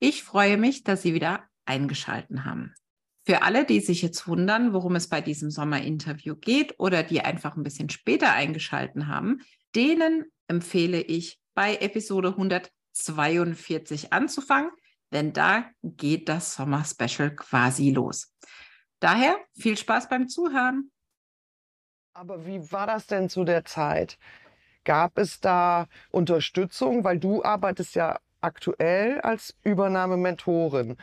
Ich freue mich, dass Sie wieder eingeschalten haben. Für alle, die sich jetzt wundern, worum es bei diesem Sommer-Interview geht oder die einfach ein bisschen später eingeschalten haben, denen empfehle ich bei Episode 142 anzufangen, denn da geht das Sommer-Special quasi los. Daher viel Spaß beim Zuhören. Aber wie war das denn zu der Zeit? Gab es da Unterstützung? Weil du arbeitest ja aktuell als Übernahmementorin.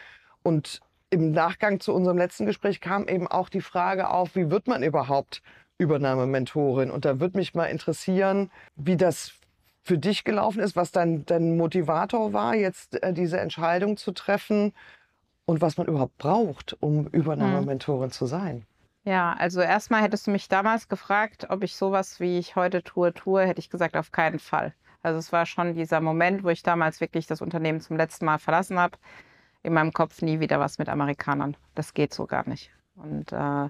Und im Nachgang zu unserem letzten Gespräch kam eben auch die Frage auf, wie wird man überhaupt Übernahmementorin? Und da würde mich mal interessieren, wie das für dich gelaufen ist, was dein, dein Motivator war, jetzt äh, diese Entscheidung zu treffen und was man überhaupt braucht, um Übernahmementorin hm. zu sein. Ja, also erstmal hättest du mich damals gefragt, ob ich sowas, wie ich heute tue, tue, hätte ich gesagt, auf keinen Fall. Also es war schon dieser Moment, wo ich damals wirklich das Unternehmen zum letzten Mal verlassen habe. In meinem Kopf nie wieder was mit Amerikanern. Das geht so gar nicht. Und äh,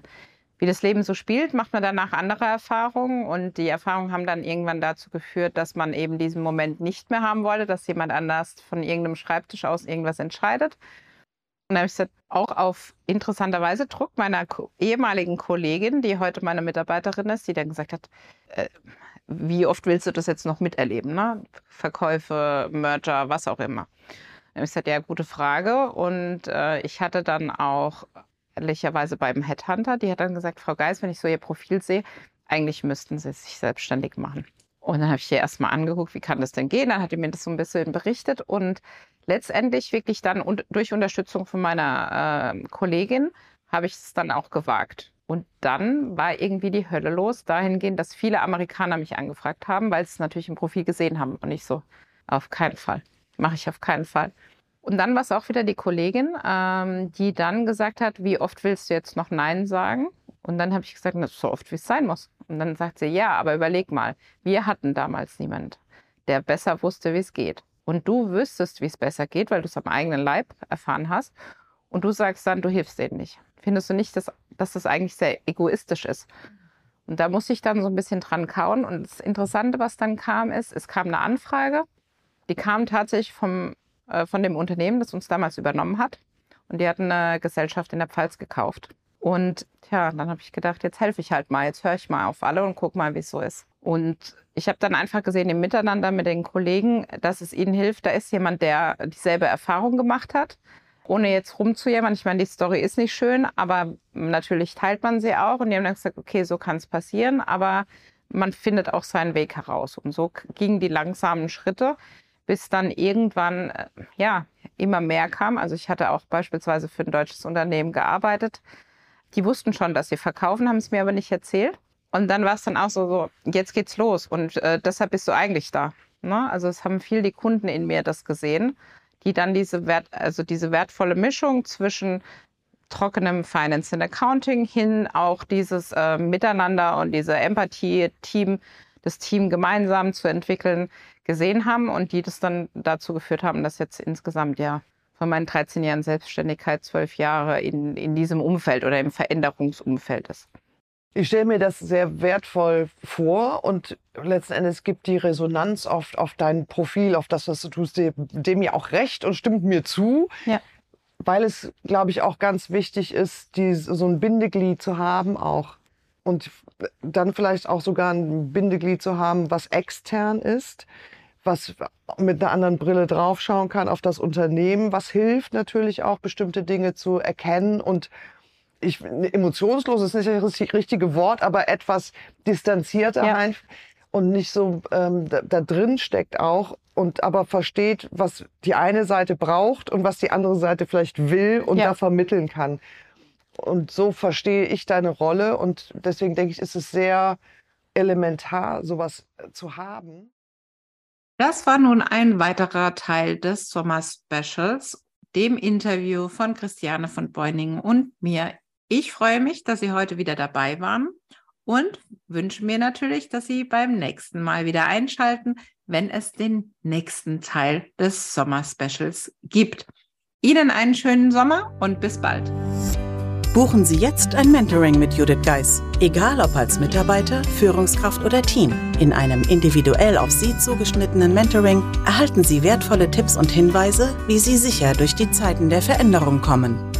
wie das Leben so spielt, macht man danach andere Erfahrungen. Und die Erfahrungen haben dann irgendwann dazu geführt, dass man eben diesen Moment nicht mehr haben wollte, dass jemand anders von irgendeinem Schreibtisch aus irgendwas entscheidet. Und dann habe ich gesagt, auch auf interessanterweise Druck meiner ehemaligen Kollegin, die heute meine Mitarbeiterin ist, die dann gesagt hat, äh, wie oft willst du das jetzt noch miterleben? Ne? Verkäufe, Merger, was auch immer. Ich gesagt, ja, gute Frage. Und äh, ich hatte dann auch ehrlicherweise beim Headhunter, die hat dann gesagt, Frau Geis, wenn ich so Ihr Profil sehe, eigentlich müssten Sie sich selbstständig machen. Und dann habe ich ihr erstmal angeguckt, wie kann das denn gehen? Dann hat sie mir das so ein bisschen berichtet und letztendlich wirklich dann und durch Unterstützung von meiner äh, Kollegin habe ich es dann auch gewagt. Und dann war irgendwie die Hölle los, dahingehend, dass viele Amerikaner mich angefragt haben, weil sie es natürlich im Profil gesehen haben und ich so, auf keinen Fall, mache ich auf keinen Fall. Und dann war es auch wieder die Kollegin, ähm, die dann gesagt hat, wie oft willst du jetzt noch Nein sagen? Und dann habe ich gesagt, na, so oft wie es sein muss. Und dann sagt sie, ja, aber überleg mal, wir hatten damals niemand, der besser wusste, wie es geht. Und du wüsstest, wie es besser geht, weil du es am eigenen Leib erfahren hast. Und du sagst dann, du hilfst denen nicht. Findest du nicht, dass, dass das eigentlich sehr egoistisch ist? Und da muss ich dann so ein bisschen dran kauen. Und das Interessante, was dann kam, ist, es kam eine Anfrage. Die kam tatsächlich vom, äh, von dem Unternehmen, das uns damals übernommen hat. Und die hatten eine Gesellschaft in der Pfalz gekauft. Und tja, dann habe ich gedacht, jetzt helfe ich halt mal, jetzt höre ich mal auf alle und guck mal, wie es so ist. Und ich habe dann einfach gesehen im Miteinander mit den Kollegen, dass es ihnen hilft. Da ist jemand, der dieselbe Erfahrung gemacht hat ohne jetzt rumzujammern. Ich meine, die Story ist nicht schön, aber natürlich teilt man sie auch. Und die haben dann gesagt, okay, so kann es passieren, aber man findet auch seinen Weg heraus. Und so gingen die langsamen Schritte, bis dann irgendwann, äh, ja, immer mehr kam. Also ich hatte auch beispielsweise für ein deutsches Unternehmen gearbeitet. Die wussten schon, dass sie verkaufen, haben es mir aber nicht erzählt. Und dann war es dann auch so, so, jetzt geht's los. Und äh, deshalb bist du eigentlich da. Ne? Also es haben viel die Kunden in mir das gesehen die dann diese Wert, also diese wertvolle Mischung zwischen trockenem Finance and Accounting hin auch dieses äh, Miteinander und diese Empathie, Team, das Team gemeinsam zu entwickeln, gesehen haben und die das dann dazu geführt haben, dass jetzt insgesamt ja von meinen 13 Jahren Selbstständigkeit zwölf Jahre in, in diesem Umfeld oder im Veränderungsumfeld ist. Ich stelle mir das sehr wertvoll vor und letzten Endes gibt die Resonanz oft auf dein Profil, auf das, was du tust, dem ja auch recht und stimmt mir zu. Ja. Weil es, glaube ich, auch ganz wichtig ist, die, so ein Bindeglied zu haben auch. Und dann vielleicht auch sogar ein Bindeglied zu haben, was extern ist, was mit einer anderen Brille draufschauen kann auf das Unternehmen, was hilft natürlich auch, bestimmte Dinge zu erkennen und ich, emotionslos ist nicht das richtige Wort, aber etwas distanzierter ja. und nicht so ähm, da, da, drin steckt auch und aber versteht, was die eine Seite braucht und was die andere Seite vielleicht will und ja. da vermitteln kann. Und so verstehe ich deine Rolle und deswegen denke ich, ist es sehr elementar, sowas zu haben. Das war nun ein weiterer Teil des Sommer-Specials dem Interview von Christiane von Beuningen und mir. Ich freue mich, dass Sie heute wieder dabei waren und wünsche mir natürlich, dass Sie beim nächsten Mal wieder einschalten, wenn es den nächsten Teil des Sommer-Specials gibt. Ihnen einen schönen Sommer und bis bald. Buchen Sie jetzt ein Mentoring mit Judith Geis. Egal ob als Mitarbeiter, Führungskraft oder Team. In einem individuell auf Sie zugeschnittenen Mentoring erhalten Sie wertvolle Tipps und Hinweise, wie Sie sicher durch die Zeiten der Veränderung kommen.